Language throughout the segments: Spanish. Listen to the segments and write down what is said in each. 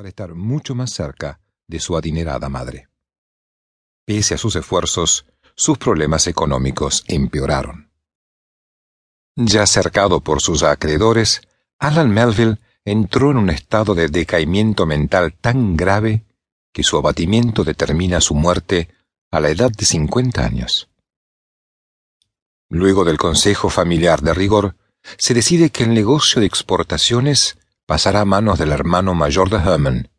para estar mucho más cerca de su adinerada madre. Pese a sus esfuerzos, sus problemas económicos empeoraron. Ya cercado por sus acreedores, Alan Melville entró en un estado de decaimiento mental tan grave que su abatimiento determina su muerte a la edad de 50 años. Luego del consejo familiar de rigor, se decide que el negocio de exportaciones pasará a manos del hermano mayor de Herman,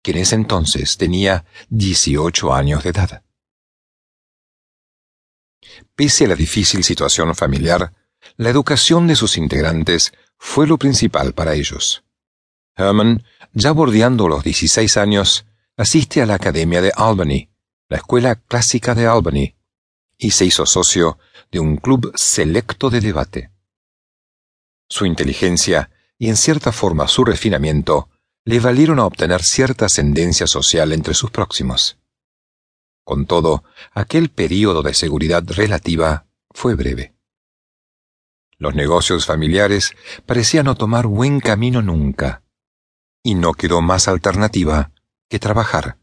que en ese entonces tenía 18 años de edad. Pese a la difícil situación familiar, la educación de sus integrantes fue lo principal para ellos. Herman, ya bordeando los 16 años, asiste a la Academia de Albany, la Escuela Clásica de Albany, y se hizo socio de un club selecto de debate. Su inteligencia y en cierta forma su refinamiento le valieron a obtener cierta ascendencia social entre sus próximos. Con todo, aquel período de seguridad relativa fue breve. Los negocios familiares parecían no tomar buen camino nunca, y no quedó más alternativa que trabajar,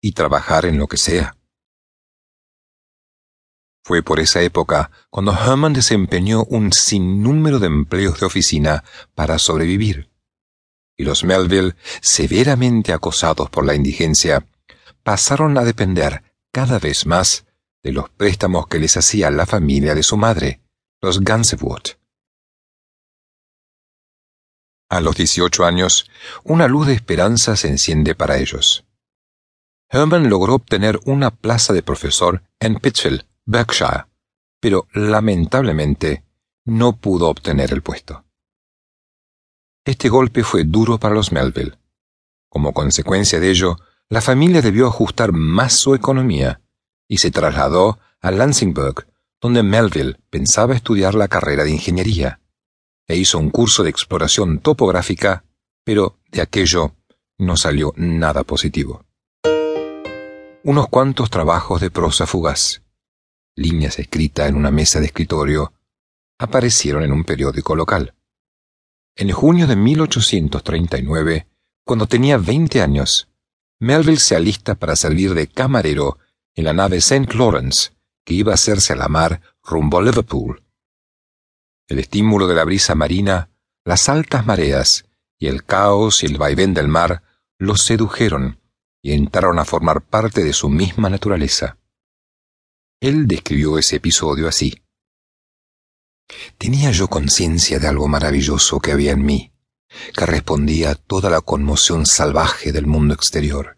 y trabajar en lo que sea. Fue por esa época cuando Herman desempeñó un sinnúmero de empleos de oficina para sobrevivir. Y los Melville, severamente acosados por la indigencia, pasaron a depender cada vez más de los préstamos que les hacía la familia de su madre, los Gansevoort. A los 18 años, una luz de esperanza se enciende para ellos. Herman logró obtener una plaza de profesor en Pittsfield, Berkshire, pero lamentablemente no pudo obtener el puesto. Este golpe fue duro para los Melville. Como consecuencia de ello, la familia debió ajustar más su economía y se trasladó a Lansingburg, donde Melville pensaba estudiar la carrera de ingeniería, e hizo un curso de exploración topográfica, pero de aquello no salió nada positivo. Unos cuantos trabajos de prosa fugaz, líneas escritas en una mesa de escritorio, aparecieron en un periódico local. En junio de 1839, cuando tenía 20 años, Melville se alista para servir de camarero en la nave St. Lawrence, que iba a hacerse a la mar rumbo a Liverpool. El estímulo de la brisa marina, las altas mareas y el caos y el vaivén del mar los sedujeron y entraron a formar parte de su misma naturaleza. Él describió ese episodio así. Tenía yo conciencia de algo maravilloso que había en mí, que respondía a toda la conmoción salvaje del mundo exterior,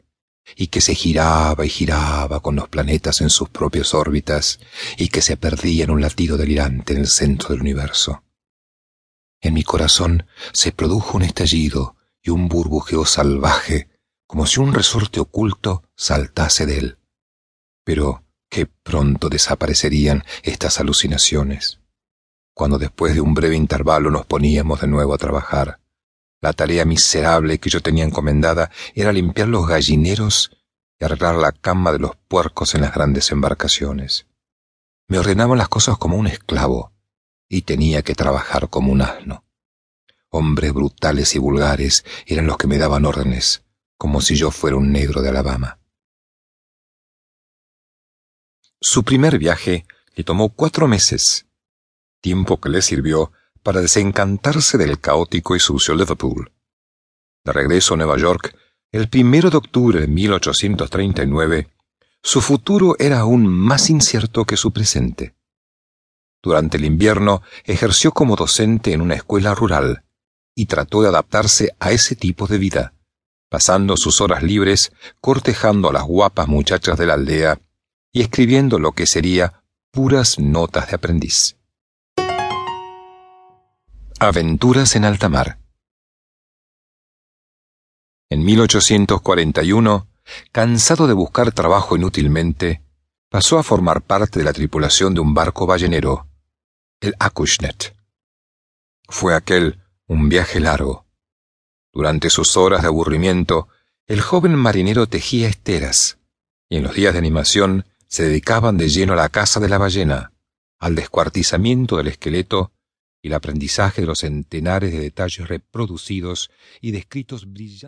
y que se giraba y giraba con los planetas en sus propias órbitas, y que se perdía en un latido delirante en el centro del universo. En mi corazón se produjo un estallido y un burbujeo salvaje, como si un resorte oculto saltase de él. Pero Qué pronto desaparecerían estas alucinaciones. Cuando después de un breve intervalo nos poníamos de nuevo a trabajar. La tarea miserable que yo tenía encomendada era limpiar los gallineros y arreglar la cama de los puercos en las grandes embarcaciones. Me ordenaban las cosas como un esclavo y tenía que trabajar como un asno. Hombres brutales y vulgares eran los que me daban órdenes, como si yo fuera un negro de Alabama. Su primer viaje le tomó cuatro meses, tiempo que le sirvió para desencantarse del caótico y sucio Liverpool. De regreso a Nueva York, el primero de octubre de 1839, su futuro era aún más incierto que su presente. Durante el invierno ejerció como docente en una escuela rural y trató de adaptarse a ese tipo de vida, pasando sus horas libres cortejando a las guapas muchachas de la aldea y escribiendo lo que sería puras notas de aprendiz. Aventuras en alta mar. En 1841, cansado de buscar trabajo inútilmente, pasó a formar parte de la tripulación de un barco ballenero, el Acushnet. Fue aquel un viaje largo. Durante sus horas de aburrimiento, el joven marinero tejía esteras, y en los días de animación se dedicaban de lleno a la caza de la ballena, al descuartizamiento del esqueleto y el aprendizaje de los centenares de detalles reproducidos y descritos brillantes.